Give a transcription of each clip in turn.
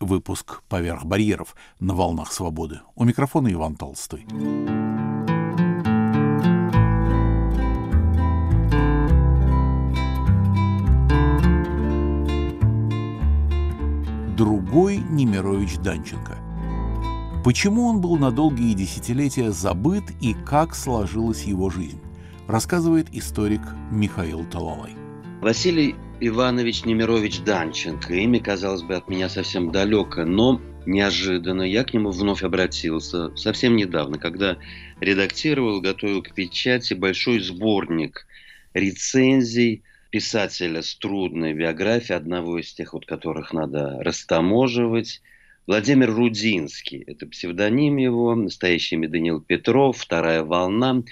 Выпуск «Поверх барьеров» на волнах свободы. У микрофона Иван Толстой. Другой Немирович Данченко. Почему он был на долгие десятилетия забыт и как сложилась его жизнь, рассказывает историк Михаил Талалай. Василий Иванович Немирович Данченко. Имя, казалось бы, от меня совсем далеко, но неожиданно я к нему вновь обратился совсем недавно, когда редактировал, готовил к печати большой сборник рецензий писателя с трудной биографией, одного из тех, вот, которых надо растаможивать. Владимир Рудинский, это псевдоним его, настоящий имя Данил Петров, вторая волна.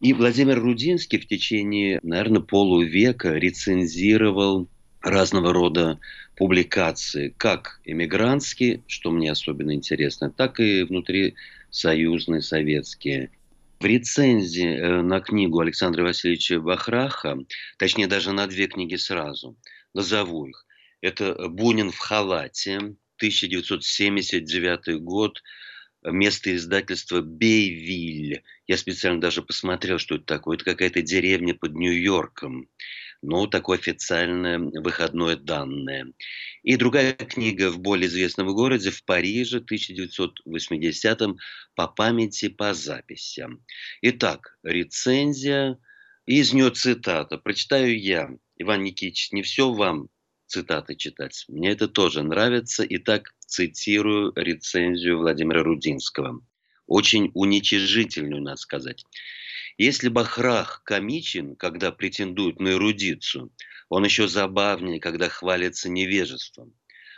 И Владимир Рудинский в течение, наверное, полувека рецензировал разного рода публикации, как эмигрантские, что мне особенно интересно, так и внутри союзные, советские. В рецензии э, на книгу Александра Васильевича Бахраха, точнее даже на две книги сразу, назову их. Это «Бунин в халате», 1979 год, место издательства Бейвиль. Я специально даже посмотрел, что это такое. Это какая-то деревня под Нью-Йорком. Ну, такое официальное выходное данное. И другая книга в более известном городе, в Париже, 1980-м, по памяти, по записям. Итак, рецензия, из нее цитата. Прочитаю я. Иван Никитич, не все вам цитаты читать. Мне это тоже нравится. Итак, цитирую рецензию Владимира Рудинского. Очень уничижительную, надо сказать. Если Бахрах комичен, когда претендует на эрудицию, он еще забавнее, когда хвалится невежеством.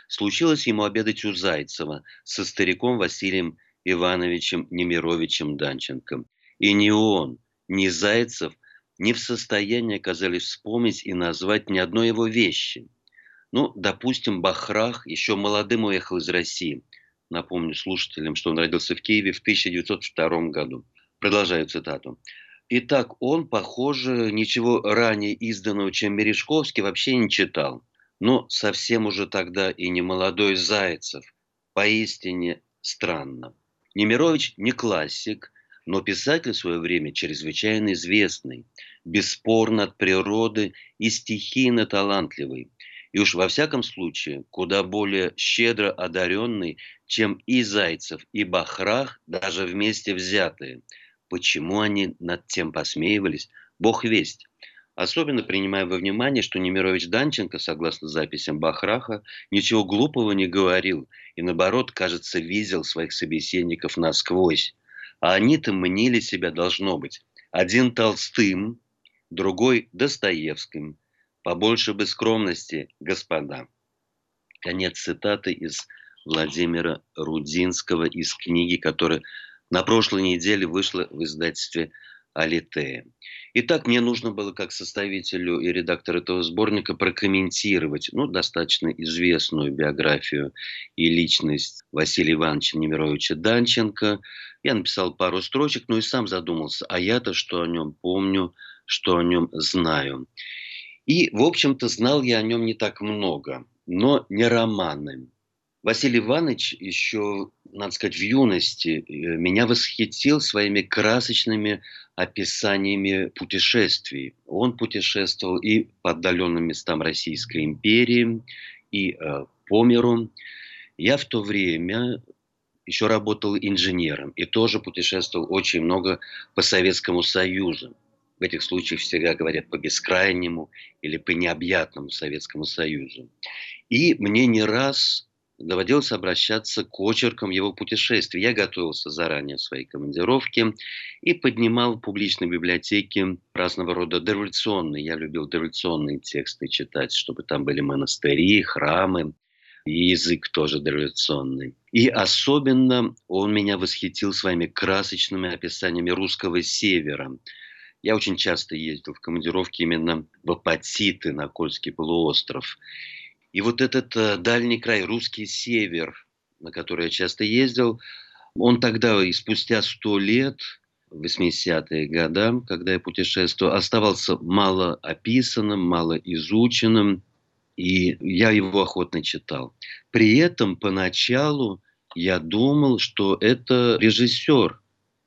Случилось ему обедать у Зайцева со стариком Василием Ивановичем Немировичем Данченко. И ни он, ни Зайцев не в состоянии оказались вспомнить и назвать ни одной его вещи – ну, допустим, Бахрах еще молодым уехал из России. Напомню слушателям, что он родился в Киеве в 1902 году. Продолжаю цитату. Итак, он, похоже, ничего ранее изданного, чем Мережковский, вообще не читал. Но совсем уже тогда и не молодой Зайцев. Поистине странно. Немирович не классик, но писатель в свое время чрезвычайно известный, бесспорно от природы и стихийно талантливый – и уж во всяком случае куда более щедро одаренный, чем и Зайцев, и Бахрах, даже вместе взятые. Почему они над тем посмеивались, бог весть. Особенно принимая во внимание, что Немирович Данченко, согласно записям Бахраха, ничего глупого не говорил и, наоборот, кажется, видел своих собеседников насквозь. А они-то мнили себя, должно быть, один Толстым, другой Достоевским, Побольше бы скромности, господа. Конец цитаты из Владимира Рудинского из книги, которая на прошлой неделе вышла в издательстве Алитея. Итак, мне нужно было как составителю и редактору этого сборника прокомментировать ну, достаточно известную биографию и личность Василия Ивановича Немировича Данченко. Я написал пару строчек, но и сам задумался, а я-то что о нем помню, что о нем знаю. И, в общем-то, знал я о нем не так много, но не романы. Василий Иванович еще, надо сказать, в юности э, меня восхитил своими красочными описаниями путешествий. Он путешествовал и по отдаленным местам Российской империи, и э, по миру. Я в то время еще работал инженером и тоже путешествовал очень много по Советскому Союзу. В этих случаях всегда говорят по бескрайнему или по необъятному Советскому Союзу. И мне не раз доводилось обращаться к очеркам его путешествий. Я готовился заранее в своей командировке и поднимал в публичной библиотеке разного рода дореволюционные. Я любил дореволюционные тексты читать, чтобы там были монастыри, храмы, и язык тоже дореволюционный. И особенно он меня восхитил своими красочными описаниями русского севера – я очень часто ездил в командировки именно в Апатиты, на Кольский полуостров. И вот этот э, дальний край, русский север, на который я часто ездил, он тогда и спустя сто лет, в 80-е годы, когда я путешествовал, оставался мало описанным, мало изученным. И я его охотно читал. При этом поначалу я думал, что это режиссер,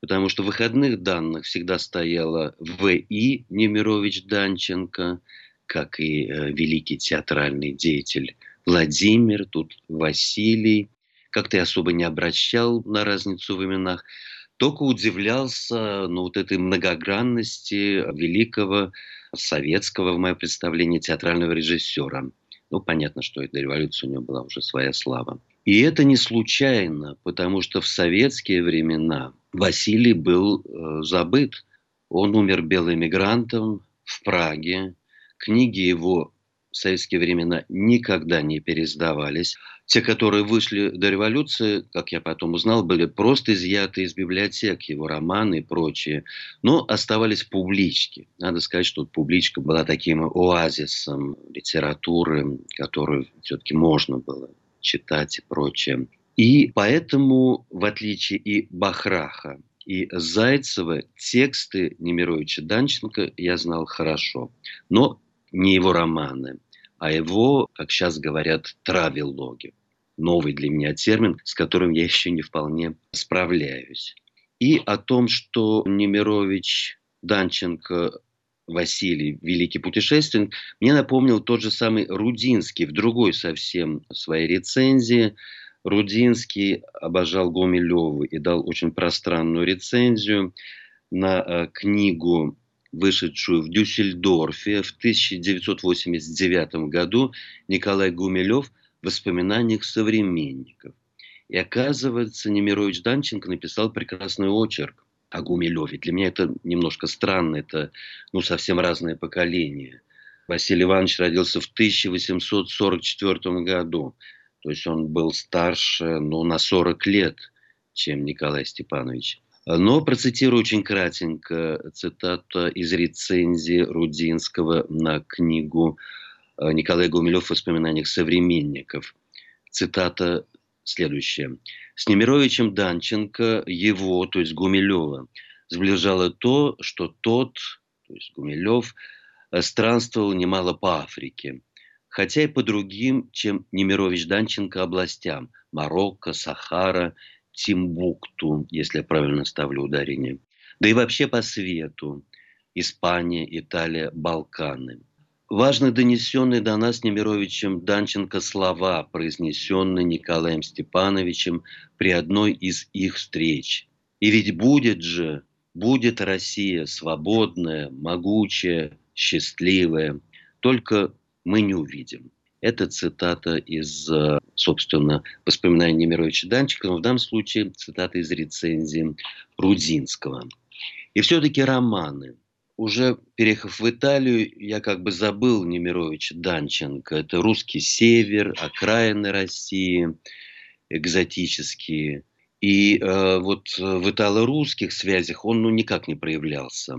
потому что в выходных данных всегда стояла В.И. Немирович Данченко, как и э, великий театральный деятель Владимир, тут Василий. Как-то я особо не обращал на разницу в именах, только удивлялся ну, вот этой многогранности великого советского, в моем представлении, театрального режиссера. Ну, понятно, что до революции у него была уже своя слава. И это не случайно, потому что в советские времена Василий был э, забыт. Он умер белым мигрантом в Праге. Книги его в советские времена никогда не пересдавались. Те, которые вышли до революции, как я потом узнал, были просто изъяты из библиотек, его романы и прочее, но оставались публички. Надо сказать, что публичка была таким оазисом литературы, которую все-таки можно было читать и прочее. И поэтому, в отличие и Бахраха, и Зайцева, тексты Немировича Данченко я знал хорошо. Но не его романы, а его, как сейчас говорят, травелоги. Новый для меня термин, с которым я еще не вполне справляюсь. И о том, что Немирович Данченко Василий, великий путешественник, мне напомнил тот же самый Рудинский в другой совсем своей рецензии. Рудинский обожал Гумилева и дал очень пространную рецензию на э, книгу вышедшую в Дюссельдорфе в 1989 году Николай Гумилев в воспоминаниях современников. И оказывается, Немирович Данченко написал прекрасный очерк о Гумилеве. Для меня это немножко странно, это ну, совсем разное поколение. Василий Иванович родился в 1844 году, то есть он был старше ну, на 40 лет, чем Николай Степанович. Но процитирую очень кратенько цитата из рецензии Рудинского на книгу э, Николая Гумилев в воспоминаниях современников. Цитата следующая. С Немировичем Данченко его, то есть Гумилева, сближало то, что тот, то есть Гумилев, э, странствовал немало по Африке, хотя и по другим, чем Немирович Данченко областям – Марокко, Сахара Тимбукту, если я правильно ставлю ударение. Да и вообще по свету. Испания, Италия, Балканы. Важны донесенные до нас Немировичем Данченко слова, произнесенные Николаем Степановичем при одной из их встреч. И ведь будет же, будет Россия свободная, могучая, счастливая, только мы не увидим. Это цитата из, э, собственно, воспоминаний Немировича Данчика, но в данном случае цитата из рецензии Рудинского. И все-таки романы. Уже переехав в Италию, я как бы забыл Немировича Данченко. Это русский север, окраины России, экзотические. И э, вот в итало-русских связях он ну, никак не проявлялся.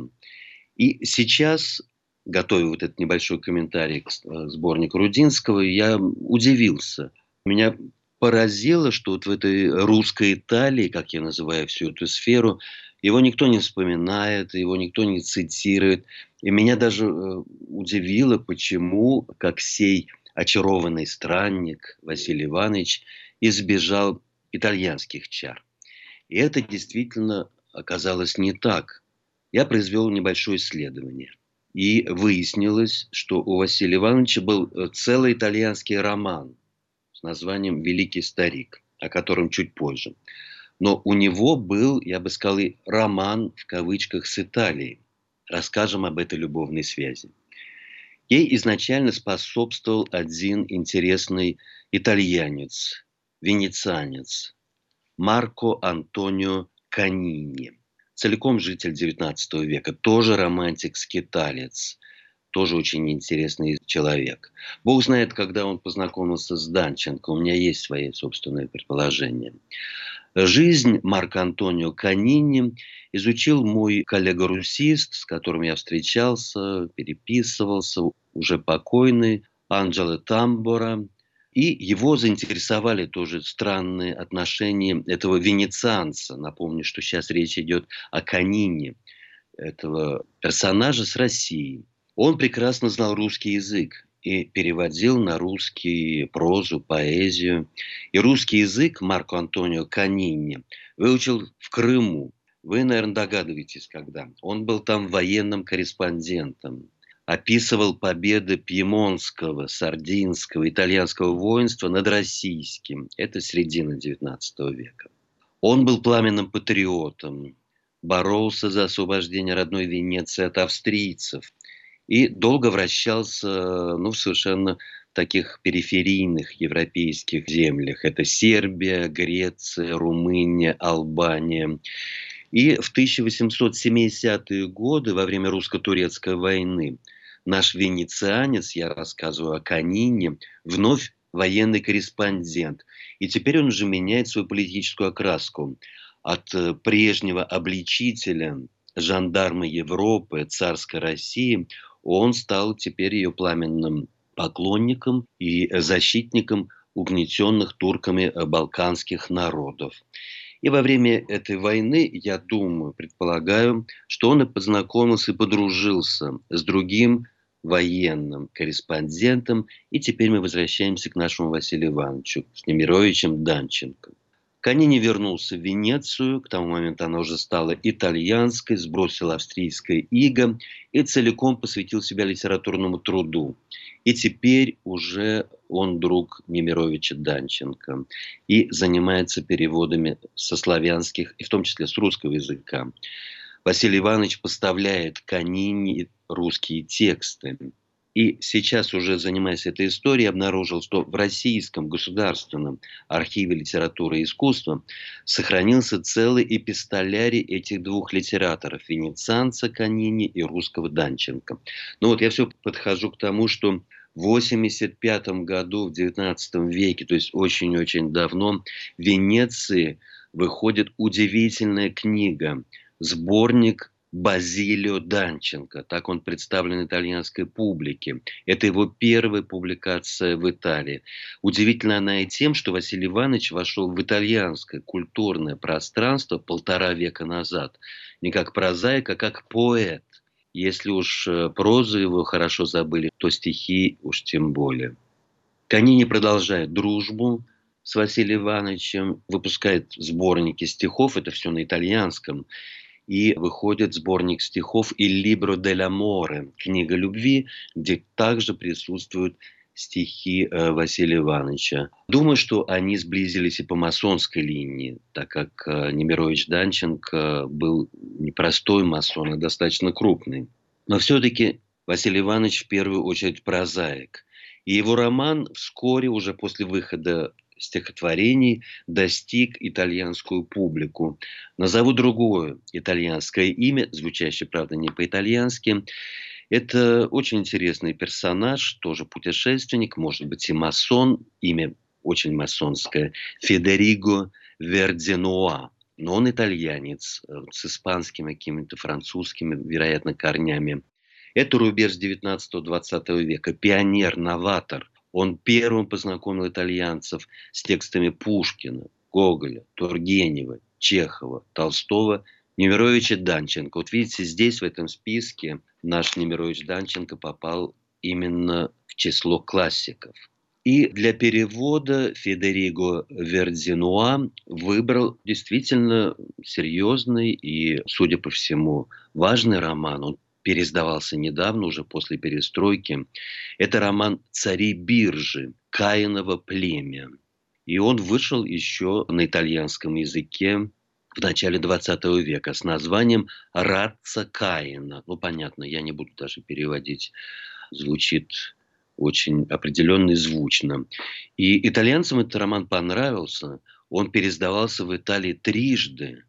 И сейчас готовя вот этот небольшой комментарий к э, сборнику Рудинского, я удивился. Меня поразило, что вот в этой русской Италии, как я называю всю эту сферу, его никто не вспоминает, его никто не цитирует. И меня даже э, удивило, почему, как сей очарованный странник Василий Иванович избежал итальянских чар. И это действительно оказалось не так. Я произвел небольшое исследование – и выяснилось, что у Василия Ивановича был э, целый итальянский роман с названием «Великий старик», о котором чуть позже. Но у него был, я бы сказал, и роман в кавычках с Италией. Расскажем об этой любовной связи. Ей изначально способствовал один интересный итальянец, венецианец, Марко Антонио Канини – целиком житель XIX века, тоже романтик-скиталец, тоже очень интересный человек. Бог знает, когда он познакомился с Данченко, у меня есть свои собственные предположения. Жизнь Марка Антонио Канини изучил мой коллега-русист, с которым я встречался, переписывался, уже покойный, Анджело Тамбора, и его заинтересовали тоже странные отношения этого венецианца. Напомню, что сейчас речь идет о Канине, этого персонажа с Россией. Он прекрасно знал русский язык и переводил на русский прозу, поэзию. И русский язык Марко Антонио Канини выучил в Крыму. Вы, наверное, догадываетесь, когда. Он был там военным корреспондентом описывал победы пьемонского, сардинского, итальянского воинства над российским. Это середина XIX века. Он был пламенным патриотом, боролся за освобождение родной Венеции от австрийцев и долго вращался ну, в совершенно таких периферийных европейских землях. Это Сербия, Греция, Румыния, Албания. И в 1870-е годы, во время русско-турецкой войны, наш венецианец, я рассказываю о Канине, вновь военный корреспондент. И теперь он уже меняет свою политическую окраску. От э, прежнего обличителя жандарма Европы, царской России, он стал теперь ее пламенным поклонником и защитником угнетенных турками э, балканских народов. И во время этой войны, я думаю, предполагаю, что он и познакомился и подружился с другим военным корреспондентом. И теперь мы возвращаемся к нашему Василию Ивановичу, Немировичем Данченко. Канини вернулся в Венецию, к тому моменту она уже стала итальянской, сбросил австрийское иго и целиком посвятил себя литературному труду. И теперь уже он друг Немировича Данченко и занимается переводами со славянских, и в том числе с русского языка. Василий Иванович поставляет Канини русские тексты. И сейчас, уже занимаясь этой историей, обнаружил, что в Российском государственном архиве литературы и искусства сохранился целый эпистолярий этих двух литераторов – венецианца Канини и русского Данченко. Ну вот я все подхожу к тому, что в 1985 году, в 19 веке, то есть очень-очень давно, в Венеции выходит удивительная книга, сборник Базилио Данченко. Так он представлен итальянской публике. Это его первая публикация в Италии. Удивительна она и тем, что Василий Иванович вошел в итальянское культурное пространство полтора века назад. Не как прозаик, а как поэт. Если уж э, прозу его хорошо забыли, то стихи уж тем более. Канини продолжает дружбу с Василием Ивановичем, выпускает сборники стихов, это все на итальянском и выходит сборник стихов «Il libro dell'amore» – «Книга любви», где также присутствуют стихи э, Василия Ивановича. Думаю, что они сблизились и по масонской линии, так как э, Немирович Данченко был не простой масон, а достаточно крупный. Но все-таки Василий Иванович в первую очередь прозаик. И его роман вскоре, уже после выхода стихотворений достиг итальянскую публику. Назову другое итальянское имя, звучащее, правда, не по-итальянски. Это очень интересный персонаж, тоже путешественник, может быть и масон, имя очень масонское, Федериго Верденуа. Но он итальянец, э, с испанскими какими-то французскими, вероятно, корнями. Это рубеж 19-20 века, пионер, новатор, он первым познакомил итальянцев с текстами Пушкина, Гоголя, Тургенева, Чехова, Толстого, Немировича Данченко. Вот видите, здесь, в этом списке, наш Немирович Данченко попал именно в число классиков. И для перевода Федериго Вердзинуа выбрал действительно серьезный и, судя по всему, важный роман. Он переиздавался недавно, уже после перестройки. Это роман «Цари биржи. Каиново племя». И он вышел еще на итальянском языке в начале 20 века с названием «Ратца Каина». Ну, понятно, я не буду даже переводить. Звучит очень определенно и звучно. И итальянцам этот роман понравился. Он переиздавался в Италии трижды.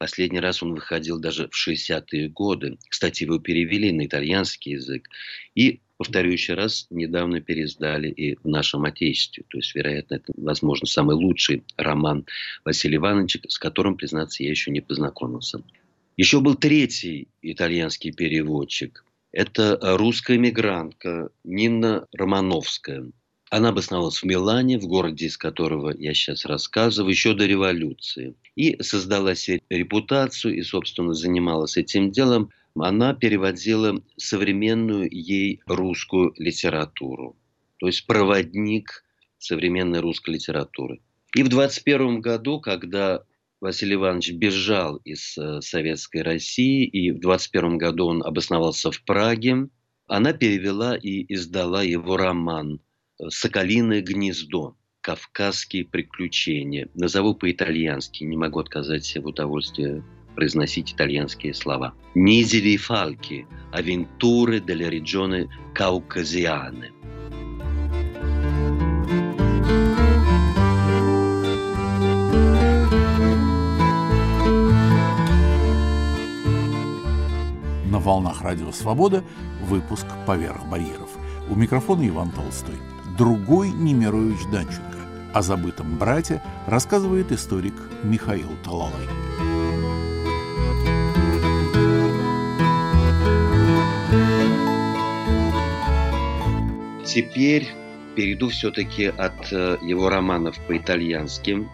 Последний раз он выходил даже в 60-е годы. Кстати, его перевели на итальянский язык. И, повторю еще раз, недавно переиздали и в нашем Отечестве. То есть, вероятно, это, возможно, самый лучший роман Василия Ивановича, с которым, признаться, я еще не познакомился. Еще был третий итальянский переводчик. Это русская мигрантка Нина Романовская. Она обосновалась в Милане, в городе, из которого я сейчас рассказываю, еще до революции. И создала себе репутацию, и, собственно, занималась этим делом она переводила современную ей русскую литературу. То есть проводник современной русской литературы. И в 21 году, когда Василий Иванович бежал из э, Советской России, и в 21 году он обосновался в Праге, она перевела и издала его роман «Соколиное гнездо. Кавказские приключения». Назову по-итальянски, не могу отказать себе в удовольствии произносить итальянские слова. «Низели. Аввентуры delle regioni caucasiane». На волнах Радио Свобода выпуск «Поверх барьеров». У микрофона Иван Толстой. Другой Немирович Данченко. О забытом брате рассказывает историк Михаил Талалай. Теперь перейду все-таки от э, его романов по-итальянски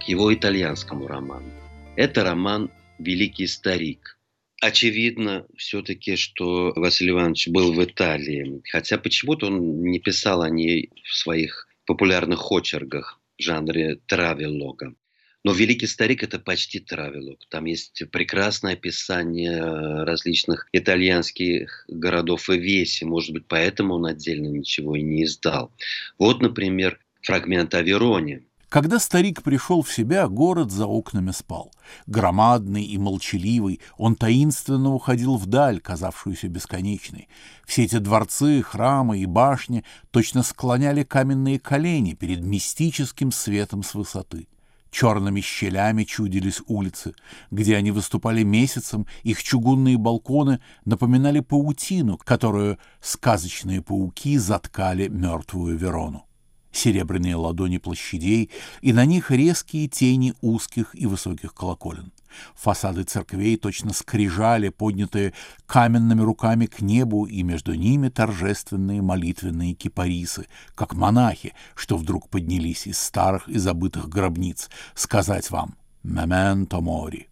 к его итальянскому роману. Это роман «Великий старик». Очевидно все-таки, что Василий Иванович был в Италии, хотя почему-то он не писал о ней в своих популярных очергах в жанре травелога. Но «Великий старик» — это почти травелог. Там есть прекрасное описание различных итальянских городов и веси. Может быть, поэтому он отдельно ничего и не издал. Вот, например, фрагмент о Вероне. Когда старик пришел в себя, город за окнами спал. Громадный и молчаливый, он таинственно уходил вдаль, казавшуюся бесконечной. Все эти дворцы, храмы и башни точно склоняли каменные колени перед мистическим светом с высоты. Черными щелями чудились улицы. Где они выступали месяцем, их чугунные балконы напоминали паутину, которую сказочные пауки заткали мертвую Верону серебряные ладони площадей, и на них резкие тени узких и высоких колоколен. Фасады церквей точно скрижали, поднятые каменными руками к небу, и между ними торжественные молитвенные кипарисы, как монахи, что вдруг поднялись из старых и забытых гробниц, сказать вам «Мементо мори».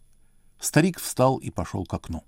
Старик встал и пошел к окну.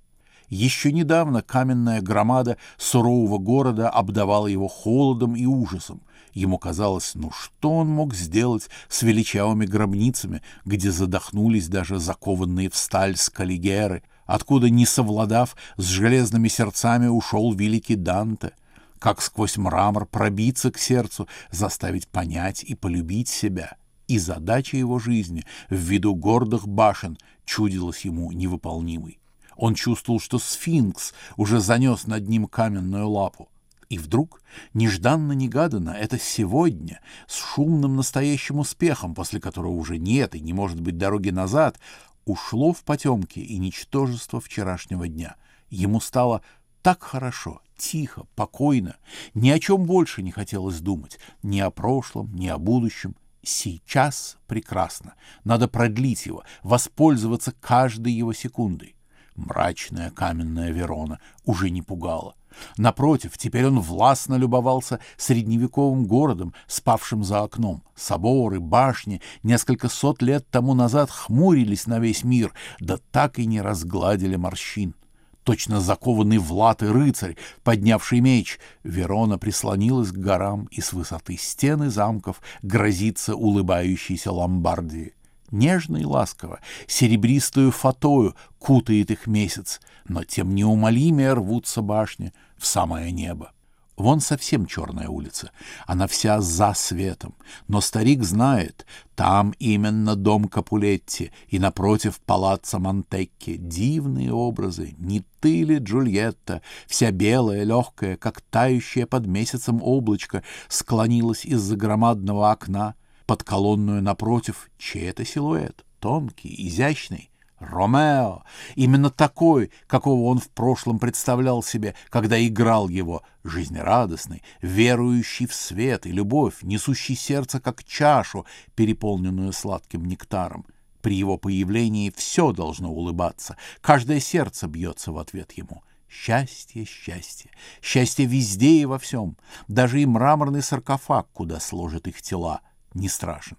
Еще недавно каменная громада сурового города обдавала его холодом и ужасом. Ему казалось, ну что он мог сделать с величавыми гробницами, где задохнулись даже закованные в сталь скалигеры, откуда, не совладав с железными сердцами, ушел великий Данте, как сквозь мрамор пробиться к сердцу, заставить понять и полюбить себя. И задача его жизни в виду гордых башен чудилась ему невыполнимой. Он чувствовал, что сфинкс уже занес над ним каменную лапу. И вдруг, нежданно-негаданно, это сегодня, с шумным настоящим успехом, после которого уже нет и не может быть дороги назад, ушло в потемки и ничтожество вчерашнего дня. Ему стало так хорошо, тихо, покойно, ни о чем больше не хотелось думать, ни о прошлом, ни о будущем. Сейчас прекрасно, надо продлить его, воспользоваться каждой его секундой. Мрачная каменная Верона уже не пугала. Напротив, теперь он властно любовался средневековым городом, спавшим за окном. Соборы, башни несколько сот лет тому назад хмурились на весь мир, да так и не разгладили морщин. Точно закованный в латы рыцарь, поднявший меч, Верона прислонилась к горам и с высоты стены замков грозится улыбающейся Ломбардии. Нежно и ласково, серебристую фатою кутает их месяц, но тем неумолимее рвутся башни в самое небо. Вон совсем черная улица, она вся за светом, но старик знает, там именно дом Капулетти и напротив палаца Монтекки. Дивные образы, не ты ли, Джульетта, вся белая, легкая, как тающая под месяцем облачко, склонилась из-за громадного окна, под колонную напротив чей-то силуэт, тонкий, изящный. Ромео, именно такой, какого он в прошлом представлял себе, когда играл его, жизнерадостный, верующий в свет и любовь, несущий сердце как чашу, переполненную сладким нектаром. При его появлении все должно улыбаться, каждое сердце бьется в ответ ему. Счастье, счастье, счастье везде и во всем, даже и мраморный саркофаг, куда сложат их тела — не страшен.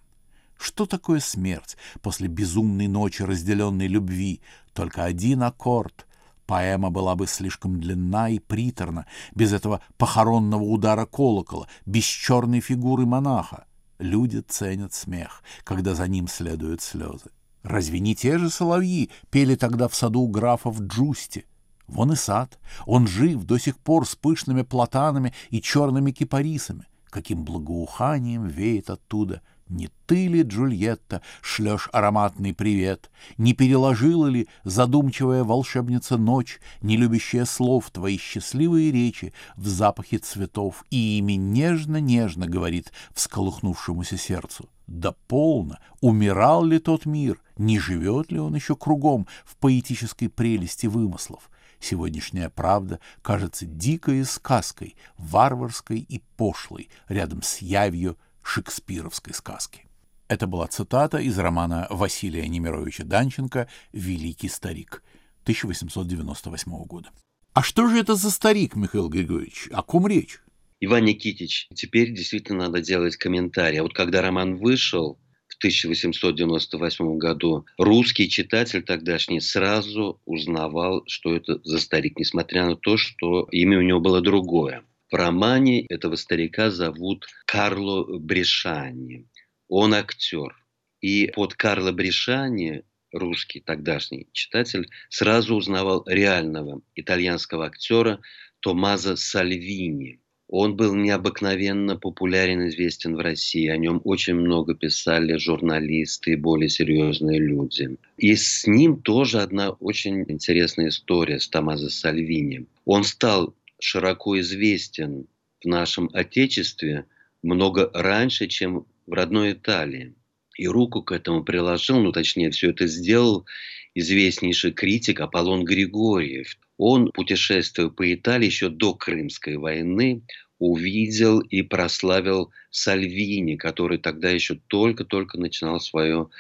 Что такое смерть после безумной ночи разделенной любви? Только один аккорд. Поэма была бы слишком длинна и приторна, без этого похоронного удара колокола, без черной фигуры монаха. Люди ценят смех, когда за ним следуют слезы. Разве не те же соловьи пели тогда в саду графа в Джусте? Вон и сад. Он жив до сих пор с пышными платанами и черными кипарисами. Каким благоуханием веет оттуда. Не ты ли, Джульетта, шлешь ароматный привет? Не переложила ли задумчивая волшебница ночь, не любящая слов твои счастливые речи в запахе цветов, и ими нежно-нежно говорит всколыхнувшемуся сердцу? Да полно! Умирал ли тот мир? Не живет ли он еще кругом в поэтической прелести вымыслов? Сегодняшняя правда кажется дикой сказкой, варварской и пошлой, рядом с явью шекспировской сказки. Это была цитата из романа Василия Немировича Данченко «Великий старик» 1898 года. А что же это за старик, Михаил Григорьевич? О ком речь? Иван Никитич, теперь действительно надо делать комментарий. А вот когда роман вышел, 1898 году русский читатель тогдашний сразу узнавал, что это за старик, несмотря на то, что имя у него было другое. В романе этого старика зовут Карло Брешани. Он актер. И под Карло Брешани русский тогдашний читатель сразу узнавал реального итальянского актера Томазо Сальвини – он был необыкновенно популярен, известен в России. О нем очень много писали журналисты и более серьезные люди. И с ним тоже одна очень интересная история с Томазо Сальвини. Он стал широко известен в нашем Отечестве много раньше, чем в родной Италии. И руку к этому приложил, ну точнее все это сделал известнейший критик Аполлон Григорьев. Он, путешествуя по Италии еще до Крымской войны, увидел и прославил Сальвини, который тогда еще только-только начинал свою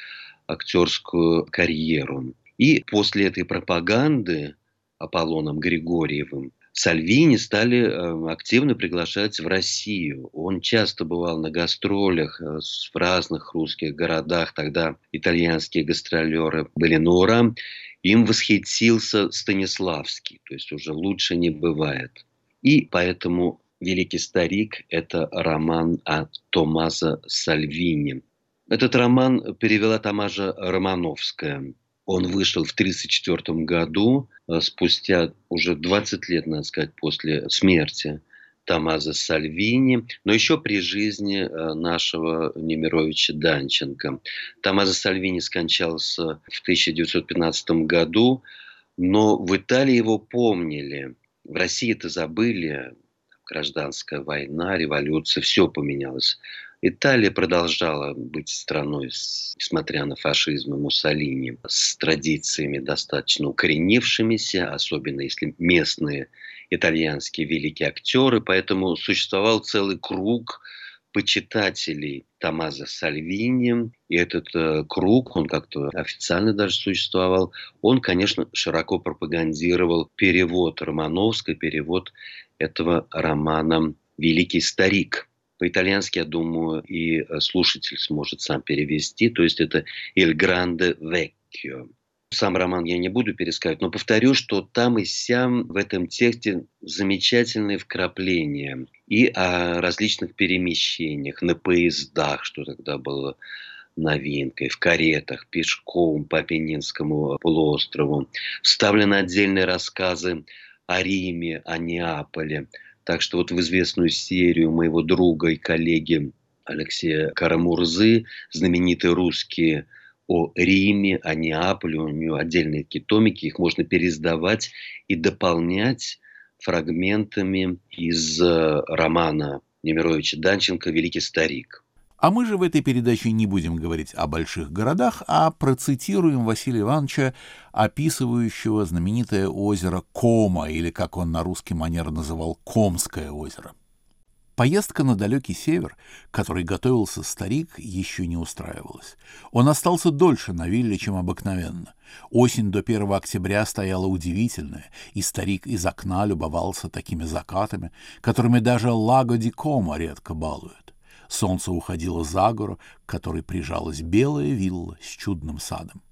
актерскую карьеру. И после этой пропаганды Аполлоном Григорьевым Сальвини стали э, активно приглашать в Россию. Он часто бывал на гастролях э, в разных русских городах. Тогда итальянские гастролеры были на. Им восхитился Станиславский, то есть уже лучше не бывает. И поэтому «Великий старик» – это роман от Томаса Сальвини. Этот роман перевела Тамажа Романовская. Он вышел в 1934 году, э, спустя уже 20 лет, надо сказать, после смерти Тамаза Сальвини, но еще при жизни э, нашего Немировича Данченко. Тамаза Сальвини скончался в 1915 году, но в Италии его помнили. В России это забыли, гражданская война, революция, все поменялось. Италия продолжала быть страной, несмотря на фашизм и Муссолини, с традициями достаточно укоренившимися, особенно если местные итальянские великие актеры. Поэтому существовал целый круг почитателей Томазо Сальвини. И этот э, круг, он как-то официально даже существовал, он, конечно, широко пропагандировал перевод Романовской, перевод этого романа «Великий старик». По-итальянски, я думаю, и э, слушатель сможет сам перевести. То есть это «Il grande vecchio». Сам роман я не буду пересказывать, но повторю, что там и сям в этом тексте замечательные вкрапления и о различных перемещениях на поездах, что тогда было новинкой, в каретах, пешком по Апеннинскому полуострову. Вставлены отдельные рассказы о Риме, о Неаполе. Так что вот в известную серию моего друга и коллеги Алексея Карамурзы, знаменитые русские о Риме, о Неаполе, у него отдельные такие томики, их можно пересдавать и дополнять фрагментами из э, романа Немировича Данченко «Великий старик». А мы же в этой передаче не будем говорить о больших городах, а процитируем Василия Ивановича, описывающего знаменитое озеро Кома, или, как он на русский манер называл, Комское озеро. Поездка на далекий север, который готовился старик, еще не устраивалась. Он остался дольше на вилле, чем обыкновенно. Осень до 1 октября стояла удивительная, и старик из окна любовался такими закатами, которыми даже Лаго ди Кома редко балуют. Солнце уходило за гору, к которой прижалась белая вилла с чудным садом.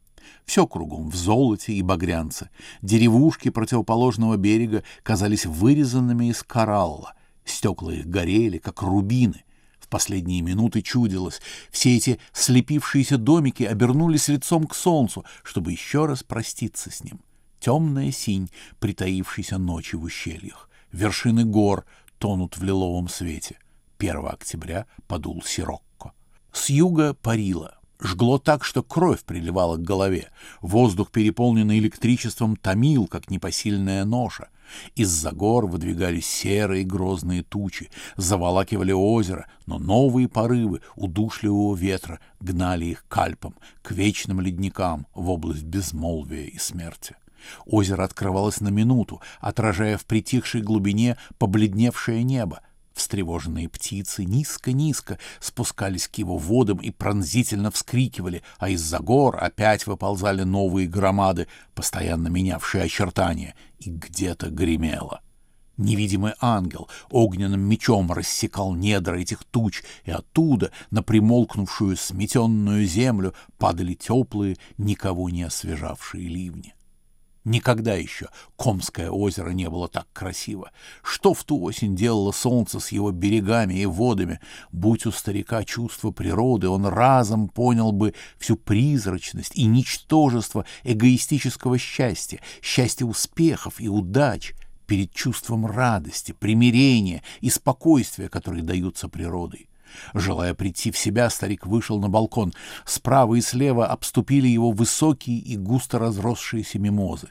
Все кругом в золоте и багрянце. Деревушки противоположного берега казались вырезанными из коралла. Стекла их горели, как рубины. В последние минуты чудилось. Все эти слепившиеся домики обернулись лицом к солнцу, чтобы еще раз проститься с ним. Темная синь, притаившаяся ночи в ущельях. Вершины гор тонут в лиловом свете. 1 октября подул сирокко. С юга парило. Жгло так, что кровь приливала к голове. Воздух, переполненный электричеством, томил, как непосильная ноша. Из-за гор выдвигались серые грозные тучи, заволакивали озеро, но новые порывы удушливого ветра гнали их к Альпам, к вечным ледникам в область безмолвия и смерти. Озеро открывалось на минуту, отражая в притихшей глубине побледневшее небо. Встревоженные птицы низко-низко спускались к его водам и пронзительно вскрикивали, а из-за гор опять выползали новые громады, постоянно менявшие очертания, и где-то гремело. Невидимый ангел огненным мечом рассекал недра этих туч, и оттуда на примолкнувшую сметенную землю падали теплые, никого не освежавшие ливни. Никогда еще Комское озеро не было так красиво. Что в ту осень делало солнце с его берегами и водами? Будь у старика чувство природы, он разом понял бы всю призрачность и ничтожество эгоистического счастья, счастья успехов и удач перед чувством радости, примирения и спокойствия, которые даются природой. Желая прийти в себя, старик вышел на балкон. Справа и слева обступили его высокие и густо разросшиеся мимозы.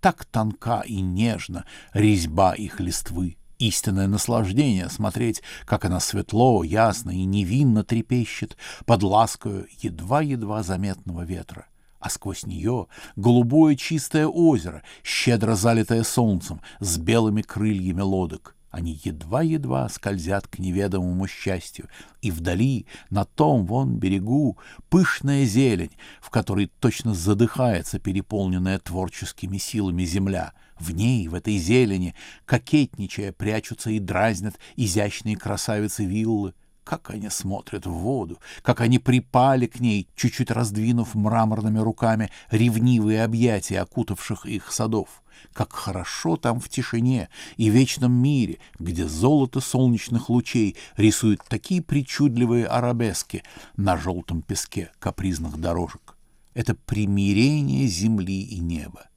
Так тонка и нежна резьба их листвы. Истинное наслаждение смотреть, как она светло, ясно и невинно трепещет под ласкою едва-едва заметного ветра а сквозь нее голубое чистое озеро, щедро залитое солнцем, с белыми крыльями лодок. Они едва-едва скользят к неведомому счастью, и вдали, на том вон берегу, пышная зелень, в которой точно задыхается переполненная творческими силами земля. В ней, в этой зелени, кокетничая, прячутся и дразнят изящные красавицы виллы. Как они смотрят в воду, как они припали к ней, чуть-чуть раздвинув мраморными руками ревнивые объятия, окутавших их садов. Как хорошо там в тишине и вечном мире, где золото солнечных лучей рисует такие причудливые арабески на желтом песке капризных дорожек. Это примирение земли и неба.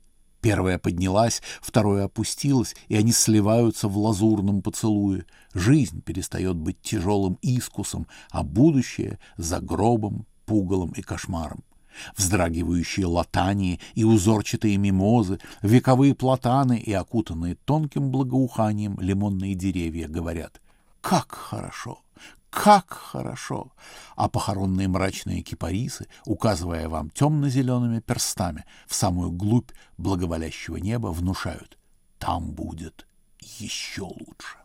Первая поднялась, второе опустилось, и они сливаются в лазурном поцелуе. Жизнь перестает быть тяжелым искусом, а будущее — за гробом, пугалом и кошмаром вздрагивающие латании и узорчатые мимозы, вековые платаны и окутанные тонким благоуханием лимонные деревья говорят «Как хорошо! Как хорошо!» А похоронные мрачные кипарисы, указывая вам темно-зелеными перстами в самую глубь благоволящего неба, внушают «Там будет еще лучше».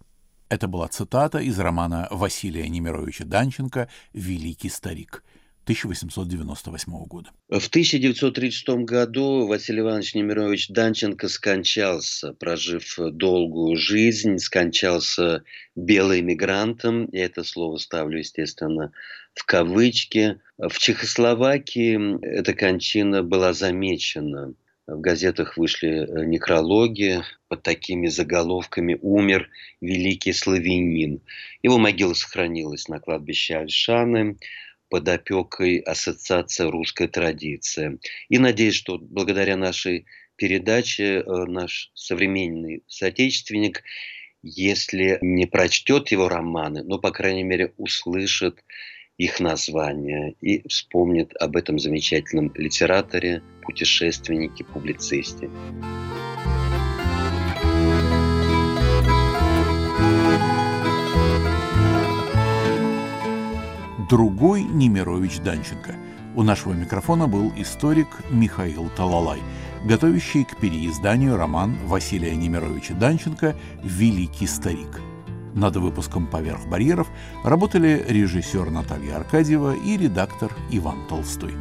Это была цитата из романа Василия Немировича Данченко «Великий старик». 1898 года. В 1936 году Василий Иванович Немирович Данченко скончался, прожив долгую жизнь, скончался белым мигрантом, я это слово ставлю, естественно, в кавычки. В Чехословакии эта кончина была замечена. В газетах вышли некрологи под такими заголовками «Умер великий славянин». Его могила сохранилась на кладбище Альшаны под опекой Ассоциации русской традиции. И надеюсь, что благодаря нашей передаче э, наш современный соотечественник, если не прочтет его романы, но, по крайней мере, услышит их название и вспомнит об этом замечательном литераторе, путешественнике, публицисте. Другой Немирович Данченко. У нашего микрофона был историк Михаил Талалай, готовящий к переизданию роман Василия Немировича Данченко «Великий старик». Над выпуском «Поверх барьеров» работали режиссер Наталья Аркадьева и редактор Иван Толстой.